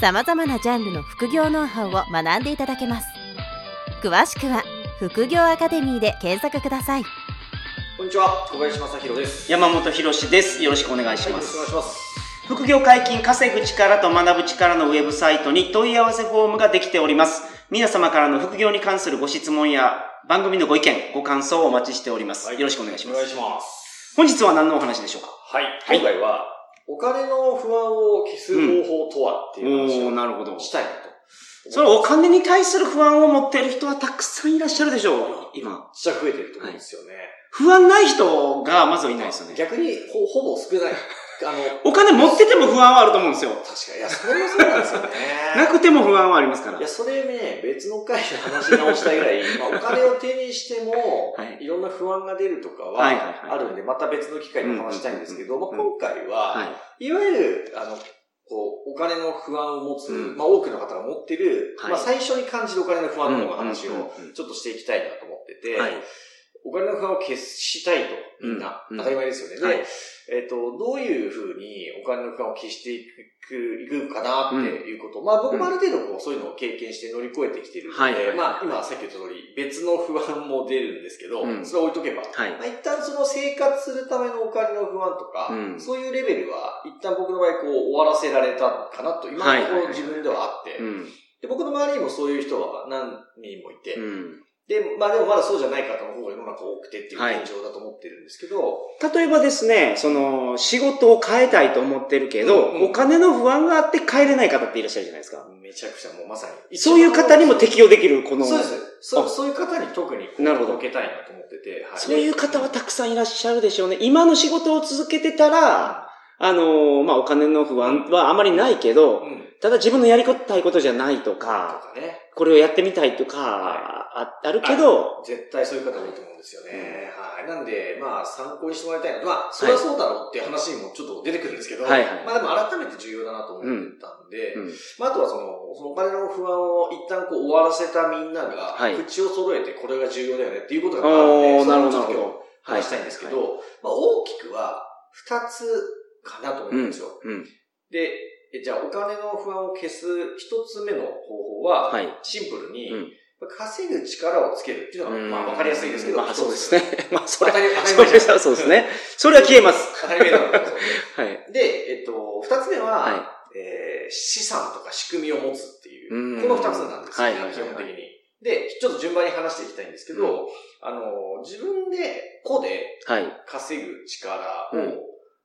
さまざまなジャンルの副業ノウハウを学んでいただけます詳しくは副業アカデミーで検索くださいこんにちは、小林正弘です。山本博です。よろしくお願いしはい、よます。ろしくお願いします。副業解禁稼ぐ力と学ぶ力のウェブサイトに問い合わせフォームができております。皆様からの副業に関するご質問や番組のご意見、ご感想をお待ちしております。はいよろしくお願いします。お願いします。本日は何のお話でしょうか？はい、はい今回は、お金の不安を消す方法とはっていう話をなるほど。したいなと。それお金に対する不安を持っている人はたくさんいらっしゃるでしょう、今。めっちゃ増えてると思うんですよね。不安ない人がまずはいないですよね。逆にほ、ほぼ少ない。あの、お金持ってても不安はあると思うんですよ。確かに、いや、それもそうなんですよね。なくても不安はありますからいや、。それね、別の回で話し直したいぐらい、まあ、お金を手にしても、はいい、ろんな不安が出るとかは、あるんで、また別の機会でお話したいんですけど、まあ、今回は、はい。いわゆる、あの、こう、お金の不安を持つ、うんまあ多くの方が持ってる、はいまあ最初に感じるお金の不安の話をうんうんうんうんちょっとしていきたいなと思ってて、はい。お金の不安を消したいと、みんな、うん当たり前ですよね。で、はい。えっ、と、どういうふうにお金の不安を消していく、いくかなっていうこと。まあ僕もある程度こう、そういうのを経験して乗り越えてきてるので、はい。まあ今さっき言った通り、別の不安も出るんですけど、うん。それは置いとけば、はい。ま。あ、一旦その生活するためのお金の不安とか、うん。そういうレベルは、一旦僕の場合こう終わらせられたかなと、今のところ自分ではあって、うん。で僕の周りにもそういう人は何人もいて、うん。で、まあでもまだそうじゃない方の方が世の中多くてっていうはい現状だと思ってるんですけど、例えばですね、その、仕事を変えたいと思ってるけど、うんうんお金の不安があって変えれない方っていらっしゃるじゃないですか。めちゃくちゃもうまさに。そういう方にも適用できる、この、そうです。そあそういう方に特になるほど受けたいなと思ってて、はいそういう方はたくさんいらっしゃるでしょうね。今の仕事を続けてたら、あのーまあ、お金の不安はあまりないけど、うん。ただ自分のやりたいことじゃないととか、かね。これをやってみたいとか、ああるけど、絶対そういう方多いと思うんですよね。はい。なんで、まあ、参考にしてもらいたいなと。まあ、それはそうだろうっていう話にもちょっと出てくるんですけど、はいはいまあでも改めて重要だなと思ってたんで、うんまああとはその、そのお金の不安を一旦こう終わらせたみんなが、はい口を揃えてこれが重要だよねっていうことがあるんで、そなるほど、なるれをちょっと今ほ日話したいんですけど、まあ大きくは二つかなと思うんですよ。ど。うん。で、えじゃあお金の不安を消す一つ目の方法は、はい。シンプルに、うん稼ぐ力をつけるっていうのが、うんまあわかりやすいですけど、まあそうですね。ね。まあそれ、当たり当たりそそうですね。それは消えます。当たり前なんだけどはい。で、えっと、二つ目は、はえー資産とか仕組みを持つっていう、うんこの二つなんですよね、基本的に。で、ちょっと順番に話していきたいんですけど、あの、自分で、個ではい。稼ぐ力を、うん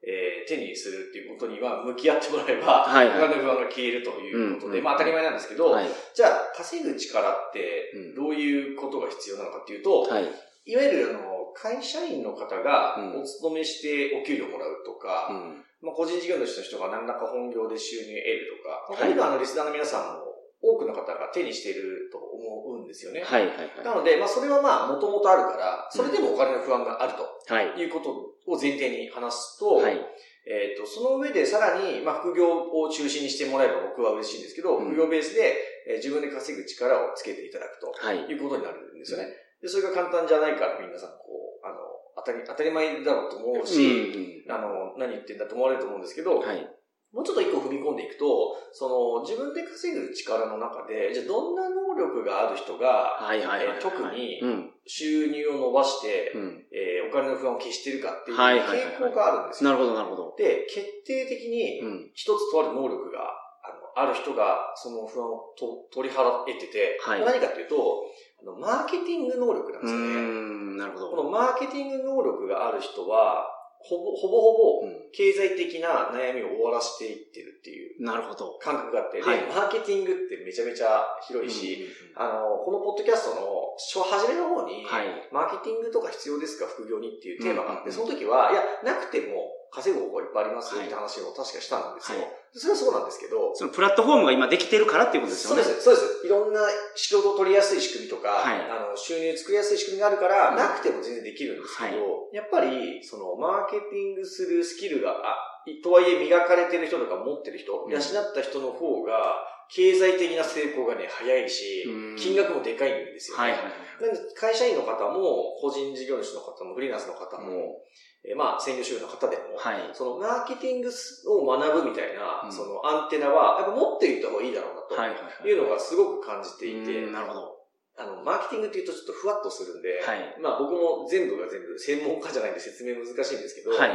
えー手にするっていうことには向き合ってもらえば、はい。はいお金の不安が消えるということで、うん。まあ当たり前なんですけど、はい。じゃあ稼ぐ力ってうんどういうことが必要なのかっていうと、はい。いわゆるあの会社員の方がうん。お勤めしてお給料もらうとか、うん。まあ、個人事業主の人が何らか本業で収入を得るとか、まあ、こはい。はあのリスナーの皆さんも多くの方が手にしていると思うんですよね。はい。はい。なので、まあ、それはまあ、もともとあるから、それでもお金の不安があるとはい。いうことを前提に話すと、はい。えっ、と、その上でさらに、まあ、副業を中心にしてもらえば僕は嬉しいんですけど、うん副業ベースで、えー自分で稼ぐ力をつけていただくとはい。いうことになるんですよね。で、それが簡単じゃないから皆さん、こう、あの、当たり、当たり前だろうと思うし、あの、何言ってんだと思われると思うんですけど、はい。もうちょっと一個踏み込んでいくと、その、自分で稼ぐ力の中で、じゃあどんな能力がある人が、はい。はい。特にうん。収入を伸ばして、うん。えーお金の不安を消してるかっていう傾向があるんですよ。なるほど、なるほど。で、決定的にうん。一つとある能力があのある人がその不安をと取り払えてて、はい何かっていうと、あのマーケティング能力なんうですよね。ん。なるほど。このマーケティング能力がある人は、ほぼほぼほぼうん。経済的な悩みを終わらせていってるっていう。なるほど。感覚があって、で、はい。マーケティングってめちゃめちゃ広いし、あの、このポッドキャストの初初めの方に、はい。マーケティングとか必要ですか副業にっていうテーマがあって、うん。その時は、いや、なくても稼ぐ方法いっぱいありますよって話を確かしたんですよ。はいそれはそうなんですけど、そのプラットフォームが今できてるからっていうことですよね。そうです、そうです。いろんな仕事を取りやすい仕組みとか、はいあの、収入作りやすい仕組みがあるから、うんなくても全然できるんですけど、はやっぱり、その、マーケティングするスキルが、あ、とはいえ磨かれてる人とか持ってる人、うん養った人の方が、経済的な成功がね、早いしうん、金額もでかいんですよね。はいはいなんで会社員の方も、個人事業主の方も、フリーランスの方も、えーまあ、専業主婦の方でも、はい。はい。そのマーケティングを学ぶみたいな、うんそのアンテナは、やっぱ持っていった方がいいだろうなと。はいうのがすごく感じていて、うんなるほど。あの、マーケティングって言うとちょっとふわっとするんで、はい。まあ僕も全部が全部専門家じゃないんで説明難しいんですけど、はい。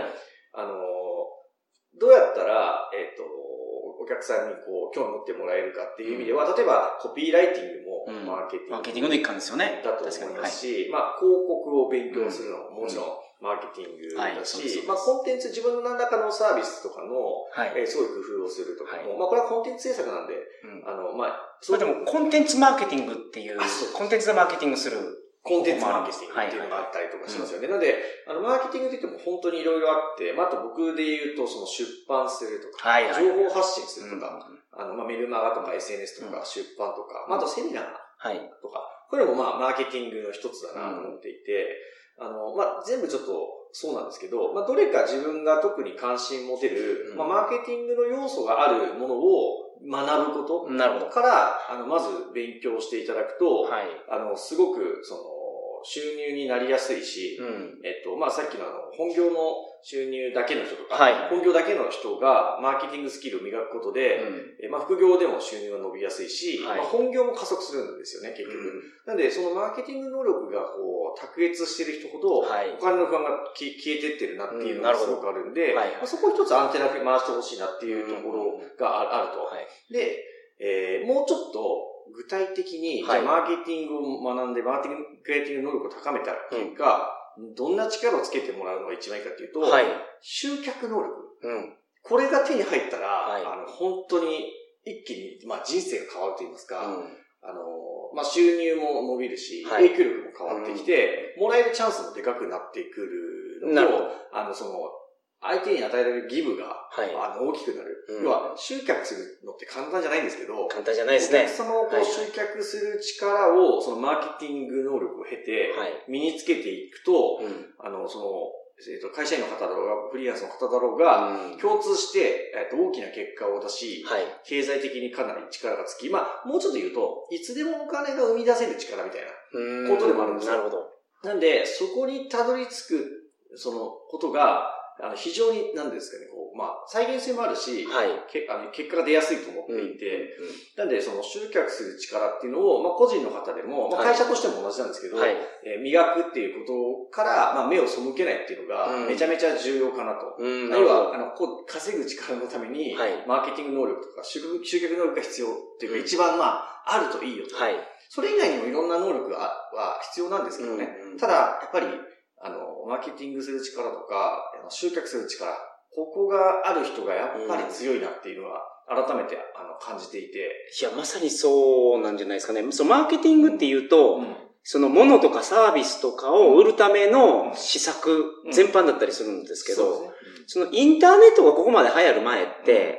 あの、どうやったら、えっ、と、お客さんにこう、興味持ってもらえるかっていう意味では、例えばコピーライティングもうん。マーケティング、マーケティングの一環ですよね。だと思いますし、まあ広告を勉強するのももちろんマーケティングだし、すまあコンテンツ、自分の何らかのサービスとかの、はい。えーすごい工夫をするとかも、はい。まあこれはコンテンツ制作なんで、うん。あの、まあ、それでも、コンテンツマーケティングっていう、コンテンツでマーケティングする。コンテンツマーケティングっていうのがあったりとかしますよね。なので、あの、マーケティングって言っても本当にいろいろあって、まあ、あと僕で言うと、その出版するとか、はいはい情報発信するとか、うんあの、まあ、メルマガとか SNS とか、出版とか、まあ、あとセミナーはい。とか、これもまあ、マーケティングの一つだなと思っていて、あの、まあ、全部ちょっとそうなんですけど、まあ、どれか自分が特に関心持てる、うんまあ、マーケティングの要素があるものを学ぶこと。から、あの、まず勉強していただくと、はい。あの、すごく、その、収入になりやすいし、うん。えっと、まあ、さっきのあの、本業の収入だけの人とか、はい本業だけの人がマーケティングスキルを磨くことで、えまあ、副業でも収入が伸びやすいし、はいまあ、本業も加速するんですよね、結局。なんで、そのマーケティング能力がこう、卓越してる人ほど、はいお金の不安がき消えてってるなっていうのがすごくあるんで、はいまあ、そこを一つアンテナ回してほしいなっていうところがああると。はい。で、えーもうちょっと具体的に、はい。じゃあマーケティングを学んで、マーケティング、クリエイティング能力を高めた結果、どんな力をつけてもらうのが一番いいかっていうと、はい。集客能力。うん。これが手に入ったら、はい。あの、本当に一気に、まあ、人生が変わると言いますか、うん。あの、まあ、収入も伸びるし、はい。影響力も変わってきて、もらえるチャンスもでかくなってくるのとあの、その、相手に与えられるギブが、はい。あの、大きくなる。うん要は、集客するのって簡単じゃないんですけど、簡単じゃないですね。お客様をこはいう集客する力を、そのマーケティング能力を経て、はい。身につけていくと、うん。あの、その、えっと、会社員の方だろうが、フリーランスの方だろうが、うん共通して、えっと、大きな結果を出し、はい。経済的にかなり力がつき、まあ、もうちょっと言うと、いつでもお金が生み出せる力みたいな。ことでもあるんですよなるほど。なんで、そこにたどり着く、その、ことが、あの、非常に、なんですかね、こう、まあ、再現性もあるし、はい。けあの結果が出やすいと思っていて、なんで、その集客する力っていうのを、まあ、個人の方でも、まあ、はい会社としても同じなんですけど、はい。えー磨くっていうことから、まあ、目を背けないっていうのが、うんめちゃめちゃ重要かなと。うん。要は、あの、こう、稼ぐ力のために、はいマーケティング能力とか集客、集客能力が必要っていうか、うん一番まあ、あるといいよと。はい。それ以外にもいろんな能力がは必要なんですけどね。うんただ、やっぱり、あの、マーケティングする力とか、集客する力、ここがある人がやっぱり強いなっていうのは、改めて、あの、感じていて。いや、まさにそうなんじゃないですかね。そう、マーケティングっていうと、うんその物とかサービスとかを売るための施策全般だったりするんですけど、そうですねそのインターネットがここまで流行る前って、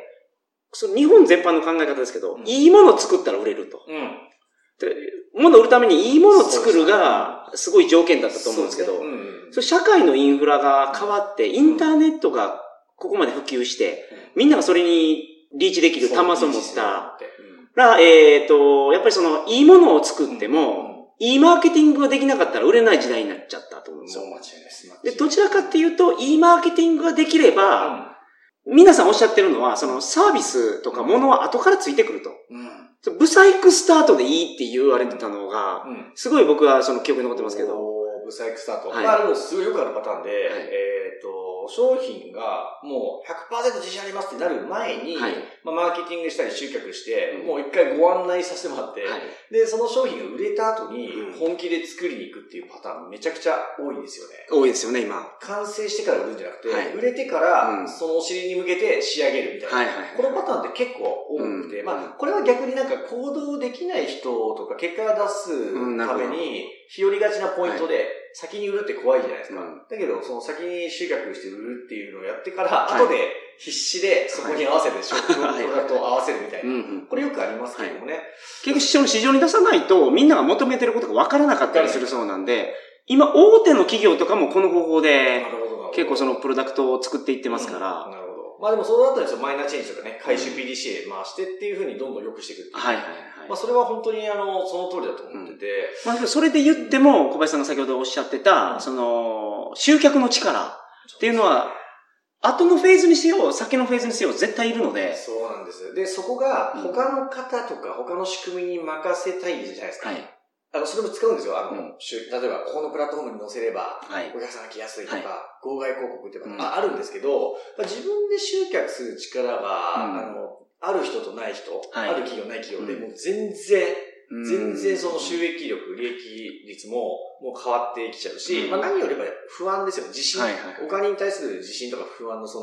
その日本全般の考え方ですけど、うんいいものを作ったら売れると。うん。で物を売るためにいいものを作るが、すごい条件だったと思うんですけど、そ社会のインフラが変わって、インターネットがここまで普及して、みんながそれにリーチできる端末を持ったら、えっ、と、やっぱりその、いいものを作っても、いいマーケティングができなかったら売れない時代になっちゃったと思うんですよ。そう、間違いないです。で、どちらかっていうと、いいマーケティングができれば、うん皆さんおっしゃってるのは、そのサービスとかものは後からついてくると。うん。ブサイクスタートでいいって言われてたのが、うん。すごい僕はその記憶に残ってますけど。ブサイクスタート。はいまあ、でもすごいよくあるパターンで、いえっ、と、商品がもう100%自信ありますってなる前に、はい。まあ、マーケティングしたり集客して、うんもう一回ご案内させてもらって、はい。で、その商品が売れた後にうん本気で作りに行くっていうパターンめちゃくちゃ多いんですよね。多いですよね、今。は完成してから売るんじゃなくて、はい売れてから、うんそのお尻に向けて仕上げるみたいな。いはい。このパターンって結構多くて、うんまあ、これは逆になんか行動できない人とか結果が出すために、日和がちなポイントで、先に売るって怖いじゃないですか。うんだけど、その先に集客して売るっていうのをやってから、はい後で必死でそこに合わせて商品、はいプロダクトを合わせるみたいな。これよくありますけどもね。結局、その市場に出さないと、みんなが求めてることが分からなかったりするそうなんで、今、大手の企業とかもこの方法で。結構そのプロダクトを作っていってますから、うんなるほど。まあでもその後にそのマイナーチェンジとかね、回収 PDCA 回してっていうふうにどんどん良くしていくっていう。はいはいはい。まあそれは本当にあの、その通りだと思ってて、まあ、それで言っても、小林さんが先ほどおっしゃってた、うんその、集客の力っていうのは、後のフェーズにせよ、先のフェーズにせよ、絶対いるので、そうなんです。で、そこがうん他の方とか他の仕組みに任せたいじゃないですか。はい。あの、それも使うんですよ。あの、うん。例えば、ここのプラットフォームに載せれば、はい。お客さんが来やすいとか、はい。号外広告っていうん。が、ああるんですけど、まあ自分で集客する力が、うん。あの、ある人とない人、はい。ある企業ない企業で、うん。もう全然、全然そのうん収益力、利益率ももう変わってきちゃうし、うん。まあ何よりも不安ですよ。自信、はいはいお金に対する自信とか不安のそ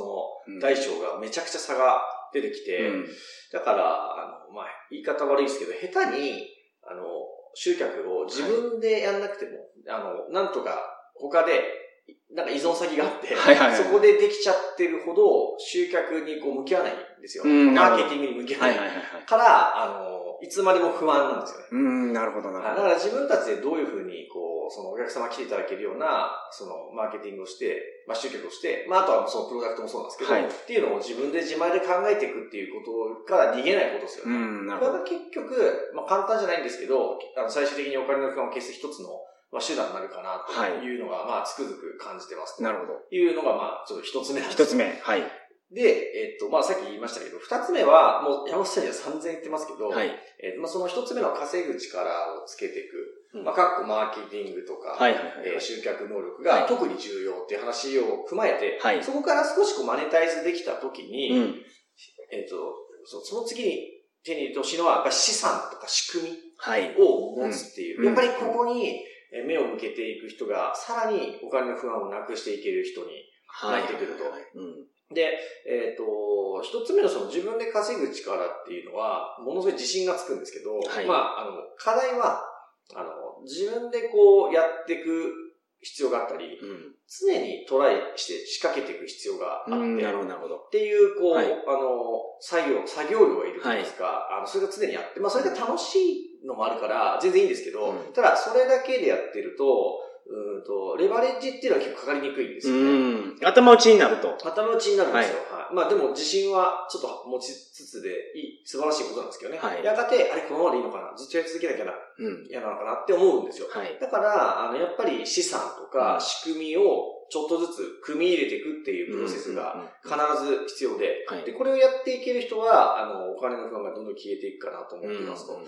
うん。の大小がめちゃくちゃ差が出てきて、うん。だから、あの、まあ、言い方悪いですけど、下手に、あの、集客を自分でやんなくても、あの、なんとか他で、なんか依存先があって、はいはいはいそこでできちゃってるほど、集客にこう向き合わないんですよ。マーケティングに向き合わない。から、あの、いつまでも不安なんですよね。うん、なるほどなだから自分たちでどういうふうに、こう、そのお客様来ていただけるような、そのマーケティングをして、まあ集客をして、まああとはそのプロダクトもそうなんですけど、はいっていうのを自分で自前で考えていくっていうことから逃げないことですよね。うん、なるほど。これが結局、まあ簡単じゃないんですけど、あの最終的にお金の不安を消す一つの、まあ、手段になるかなというのが、まあつくづく感じてます。なるほど。というのが、まあちょっと一つ目なんです一つ目。はい。で、えっと、まあさっき言いましたけど、二つ目は、もう山本さんには散々言ってますけど、はい。えっと、まあその一つ目の稼ぐ力をつけていく。うんまあ、かっこマーケティングとか、はいはいはいえー集客能力はいが特に重要っていう話を踏まえて、はいそこから少しこうマネタイズできたときに、うん。えっとそ、その次に手に入れてほしいのは、やっぱり資産とか仕組みはい。を持つっていう。うんやっぱりここにえー目を向けていく人が、さらにお金の不安をなくしていける人にはい。入ってくるとうん。で、えっ、と、一つ目のその自分で稼ぐ力っていうのは、ものすごい自信がつくんですけど、はいまあ、あの、課題は、あの、自分でこうやっていく必要があったり、うん。常にトライして仕掛けていく必要があって、うん、なるほど、っなるほど。ていう、こう、はいあの、作業、作業量がいると言いますか、あの、それが常にあって、まあ、それが楽しいのもあるから、全然いいんですけど、うんただ、それだけでやってると、うーんと、レバレッジっていうのは結構かかりにくいんですよね。うん。頭打ちになると。頭打ちになるんですよ。はい。まあでも自信はちょっと持ちつつでいい、素晴らしいことなんですけどね。はいやがて、あれ、このままでいいのかな？ずっとやり続けなきゃな、うん。嫌なのかなって思うんですよ。はい。だから、あの、やっぱり資産とうんか仕組みをちょっとずつ組み入れていくっていうプロセスが必ず必要で、はい。で、これをやっていける人は、あの、お金の不安がどんどん消えていくかなと思っていますと。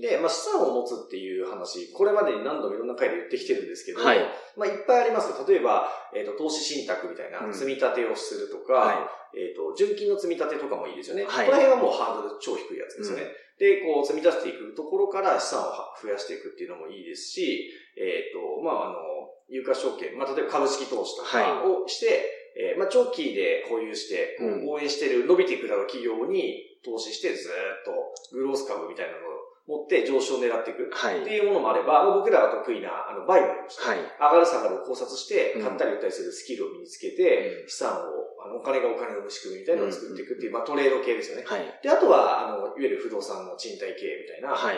で、まあ、資産を持つっていう話、これまでに何度もいろんな回で言ってきてるんですけど、はい。まあ、いっぱいあります。よ。例えば、えっ、と、投資信託みたいなうん。積み立てをするとか、はえっ、と、純金の積み立てとかもいいですよね。はい。この辺はもうハードル超低いやつですよね。で、こう、積み立てていくところから資産を増やしていくっていうのもいいですし、えっ、と、まあ、あの、有価証券、まあ、例えば株式投資とかをして、えーまあ、長期で保有して、応援してる、伸びていくだろう企業に投資して、ずーっとグロース株みたいなのを持って上昇を狙っていく。はい。っていうものもあれば、まあ僕らが得意な、あの、バイもありました。はい。上がる下がるを考察してう、ん買ったり売ったりするスキルを身につけて、うん資産を、あの、お金がお金を生む仕組みみたいなのを作っていくっていう、まあトレード系ですよね。はい。で、あとは、あの、いわゆる不動産の賃貸経営みたいな、はい。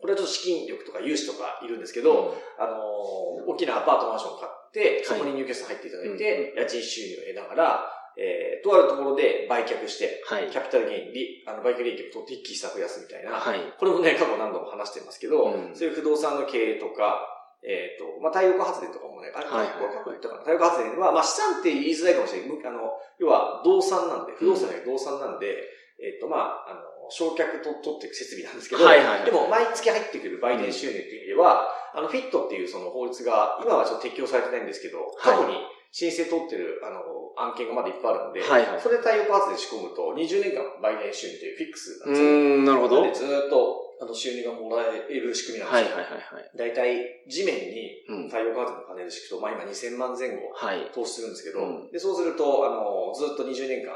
これはちょっと資金力とか融資とかいるんですけど、あのー大きなアパートマンションを買って、そこに入居者入っていただいて、家賃収入を得ながら、えー、とあるところで売却して、はい。キャピタルゲイン、利あの、売却利益を取って一気に差増やすみたいな、はい。これもね、過去何度も話してますけど、うん。そういう不動産の経営とか、えっ、と、まあ、太陽光発電とかもね、あれ、はい過去言ったかな。太陽光発電は、まあ、資産って言いづらいかもしれない。むあの、要は、動産なんで、不動産じゃない動産なんで、えっ、と、まあ、あの、焼却と取っていく設備なんですけど、はいはいはいでも、毎月入ってくる売電収入っていう意味では、あの、フィットっていうその法律が、今はちょっと適用されてないんですけど、過去に申請取ってる、あの、案件がまだいっぱいあるんで、はいはいそれで太陽光発電仕込むと、20年間売電収入というフィックスなんうですよ。ーん、なるほど。でずーっと、あの、収入がもらえる仕組みなんですよ。はいはいはい。大体、地面にうん。太陽光発電のパネル敷くと、まあ今2000万前後はい。投資するんですけど、うんで、そうすると、あの、ずっと20年間、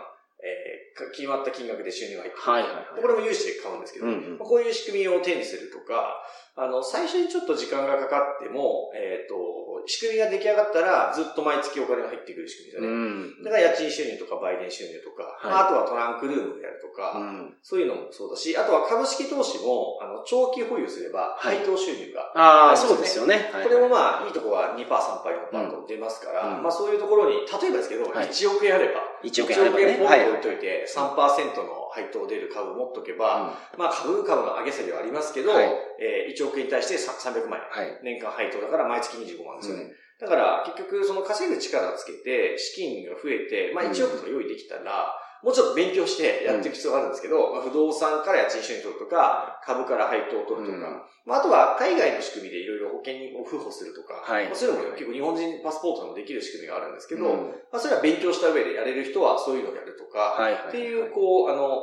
決まった金額で収入が入ってくる。はいはいはいでこれも融資で買うんですけど、うんうんまあこういう仕組みを手にするとか、あの、最初にちょっと時間がかかっても、えっ、と、仕組みが出来上がったら、ずっと毎月お金が入ってくる仕組みですよね。だから家賃収入とか売電収入とか、はい、あとはトランクルームであるとか、うん、そういうのもそうだし、あとは株式投資も、あの、長期保有すれば、配当収入が、はい、ああ、そうですよね。これもまあ、いいとこは2%、3%、4%と出ますから、うん、まあそういうところに、例えばですけど、1億円あれば、1億円あれば、ね、1億円ポンと置いといて、3%の配当出る株持っとけば、まあ株株の上げ下げはありますけど、えー、1億円に対して300万円、年間配当だから毎月25万ですよね。だから、結局、その稼ぐ力をつけて、資金が増えて、まあ1億とか用意できたら、もうちょっと勉強してやっていく必要があるんですけど、まあ、不動産から家賃収入取るとか、株から配当を取るとか、まあ、あとは海外の仕組みでいろいろ保険を付保するとか、はい、まあ、そういうのも結構日本人パスポートでもできる仕組みがあるんですけど、まあ、それは勉強した上でやれる人はそういうのをやるとか、っていう、こう、あの、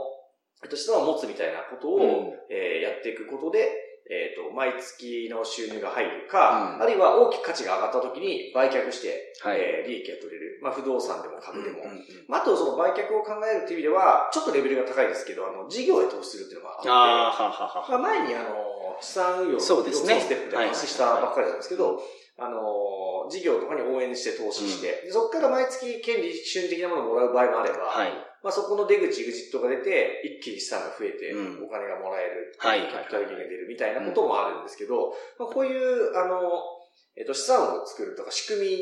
と、質問を持つみたいなことを、うん、えー、やっていくことで、えっ、ー、と、毎月の収入が入るか、うん、あるいは大きく価値が上がった時に売却して、はい、えー、利益が取れる。まあ、不動産でも株でも。うんうんうん、まあ、あと、その売却を考えるという意味では、ちょっとレベルが高いですけど、あの、事業へ投資するっていうのがあって、あはははまあ、前にあの、資産運用のそうですね。ステップで話したばっかりなんですけど、あの、事業とかに応援して投資して、うん、そこから毎月権利収入的なものをもらう場合もあれば、はい、まあ、そこの出口、エグジットが出て、一気に資産が増えて、お金がもらえる、はい、キャピタルゲンが出るみたいなこともあるんですけど、まあ、こういう、あの、えっ、と、資産を作るとか、仕組み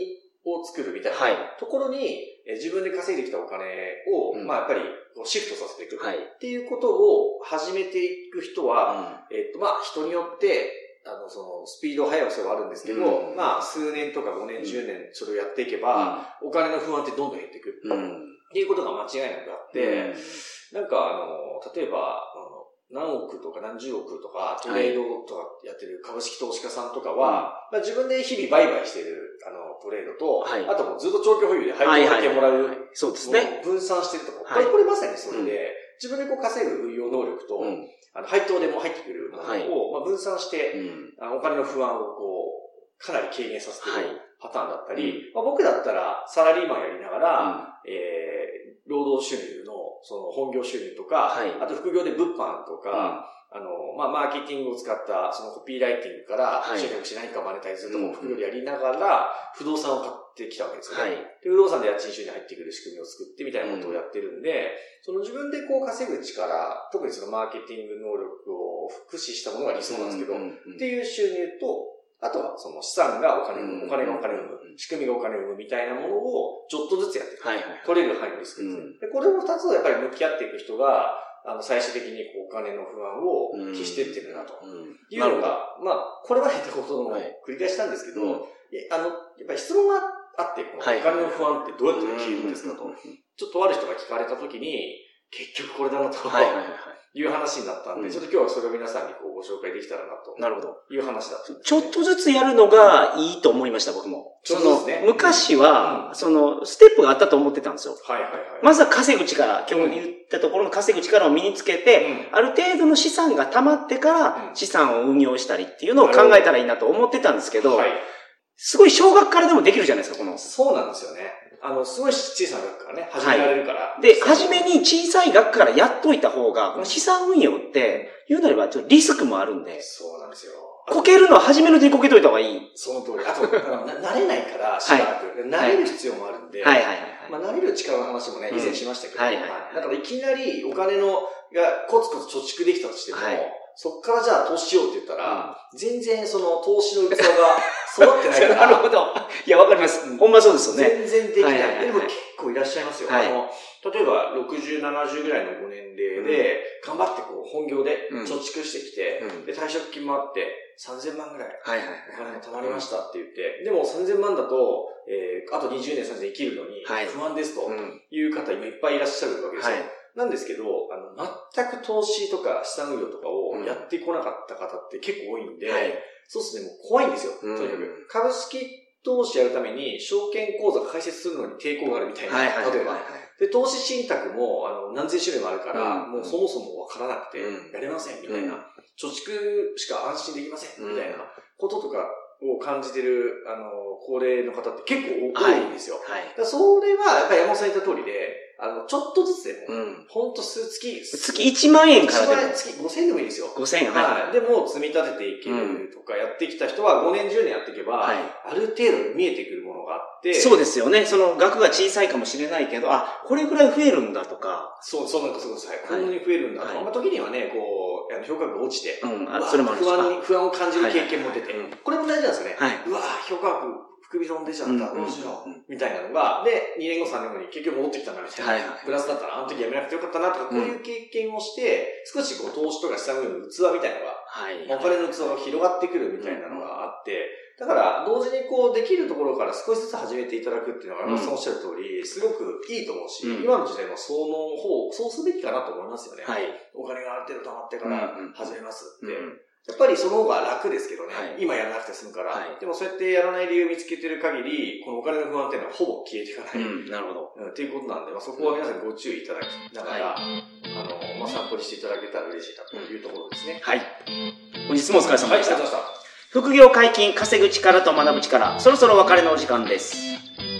を作るみたいなところに、え自分で稼いできたお金を、まあやっぱりシフトさせていくっていうことを始めていく人は、えっとまあ人によってあの、その、スピード速さはあるんですけど、うん、まあ、数年とか5年、10年、それをやっていけば、うん、お金の不安ってどんどん減っていく。うん、っていうことが間違いなくあって、なんかあの、例えば、何億とか何十億とかトレードとかやってる株式投資家さんとかは、まあ、自分で日々売買してるあのトレードと、はい、あともうずっと長期保有で配当だけもらう、そうですね。分散してるとか、これこれまさにそれで、自分でこう稼ぐ運用能力と、あの配当でも入ってくるものを、まあ、分散して、あのお金の不安をこう、かなり軽減させてるパターンだったり、まあ、僕だったらサラリーマンやりながら、えー労働収入の、その本業収入とか、はい、あと副業で物販とか、うん、あの、まあ、マーケティングを使った、そのコピーライティングから、集客し何かマネタイズとか副業でやりながら、不動産を買ってきたわけですよね。はい、で、不動産で家賃収入に入ってくる仕組みを作ってみたいなことをやってるんで、その自分でこう稼ぐ力、特にそのマーケティング能力を駆使したものが理想なんですけど、っていう収入と、あとはその資産がお金を、お金がお金を生む、仕組みがお金を生むみたいなものをちょっとずつやっていく。はいはい、取れる範囲にするんですね。で、これも二つをやっぱり向き合っていく人が、あの、最終的にこうお金の不安を消していってるなと。いうのが、まあ、これまで言ったことの繰り返したんですけど、あの、やっぱり質問があって、このお金の不安ってどうやって消えるんですかと。ちょっとある人が聞かれたときに、結局これだなと。はいはいはいいう話になったんで、ちょっと今日はそれを皆さんにこうご紹介できたらなと。なるほど。いう話だった、ね、ちょっとずつやるのがいいと思いました、僕も。その、昔は、その、ステップがあったと思ってたんですよ。はいはいはい。まずは稼ぐ力、今日言ったところの稼ぐ力を身につけて、ある程度の資産が溜まってから資産を運用したりっていうのを考えたらいいなと思ってたんですけど、すごい小学からでもできるじゃないですか、この。そうなんですよね。あの、すごい小さな額からね、始められるから。はい、で、初めに小さい額からやっといた方が、この資産運用って、言うなればちょっとリスクもあるんで。そうなんですよ。こけるのは初めのうちにこけといた方がいい。その通り。あと、慣れないから、しばらく、はい、慣れる必要もあるんで。はいはいはい、まあ、慣れる力の話もね、以前しましたけど、うん、はいはい、だからいきなりお金の、がコツコツ貯蓄できたとしても、はいそっからじゃあ投資しようって言ったら、うん、全然その投資の器が 育ってないから。なるほど。いや、わかります。ほんまそうですよね。全然できない。はいはいはい、でも結構いらっしゃいますよ。はい、あの例えば60、70ぐらいのご年齢で、頑張ってこう本業で貯蓄してきて、うん、で退職金もあって3000万ぐらいお金が貯まりましたって言って、でも3000万だと、えー、あと20年30年生きるのに不安ですという方今いっぱいいらっしゃるわけですよ。はいなんですけど、あの、全く投資とか資産運用とかをやってこなかった方って結構多いんで、はい、そうですね、もう怖いんですよ、とにかく。株式投資やるために、証券口座開設するのに抵抗があるみたいな、はいはい、例えば。で、投資信託も、あの、何千種類もあるから、うん、もうそもそもわからなくて、やれません、みたいな。貯蓄しか安心できません、みたいなこととかを感じてる、あの、高齢の方って結構多いんですよ。はい。だからそれは、やっぱり山本さん言った通りで、あの、ちょっとずつでも、うん。ほんと数月、月1万円からでも一万円、月5000円でもいいですよ。5000円、ははい。でも、積み立てていけるとか、やってきた人は5年、10年やっていけば、はいある程度見えてくるものがあって、い。そうですよね。その額が小さいかもしれないけど、あ、これぐらい増えるんだとか、そう、そうなんかそうです。はい。こんなに増えるんだとか、はいまあ、時にはね、こう、評価額が落ちて、うん。不安に、不安を感じる経験も出て、これも大事なんですよね。はい。うわ評価額、含み損出ちゃった、うんどうしよう、うんみたいなのが、で、2年後、3年後に結局戻ってきたな、みたいな。はいはいプラスだったら、あの時やめなくてよかったな、とか、こういう経験をして、少しこう、投資とか資産運用の器みたいなのが、はい。お金の器が広がってくるみたいなのがあって、だから、同時にこう、できるところから少しずつ始めていただくっていうのが、うん松さんおっしゃる通り、すごくいいと思うし、うん今の時代もその方、そうすべきかなと思いますよね。はい。お金がある程度貯まってからうんうん始めますって。うんやっぱりその方が楽ですけどね、はい今やらなくて済むから、はいでもそうやってやらない理由を見つけてる限り、このお金の不安っていうのはほぼ消えていかない。うん、なるほど。うんっていうことなんで、まあ、そこは皆さんご注意いただきながら、はあの、まあ、参考にしていただけたら嬉しいなというところですね。はい。本日もお疲れ様でした。はい、ありがとうございました。副業解禁、稼ぐ力と学ぶ力、そろそろお別れのお時間です。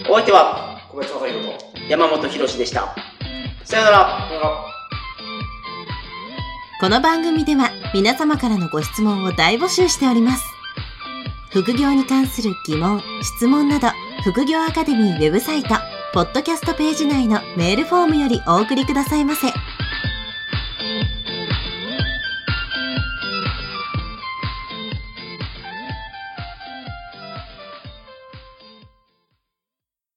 お相手は小林正宏と。山本博史でした。さよならこの番組では皆様からのご質問を大募集しております。副業に関する疑問、質問など、副業アカデミーウェブサイト、ポッドキャストページ内のメールフォームよりお送りくださいませ。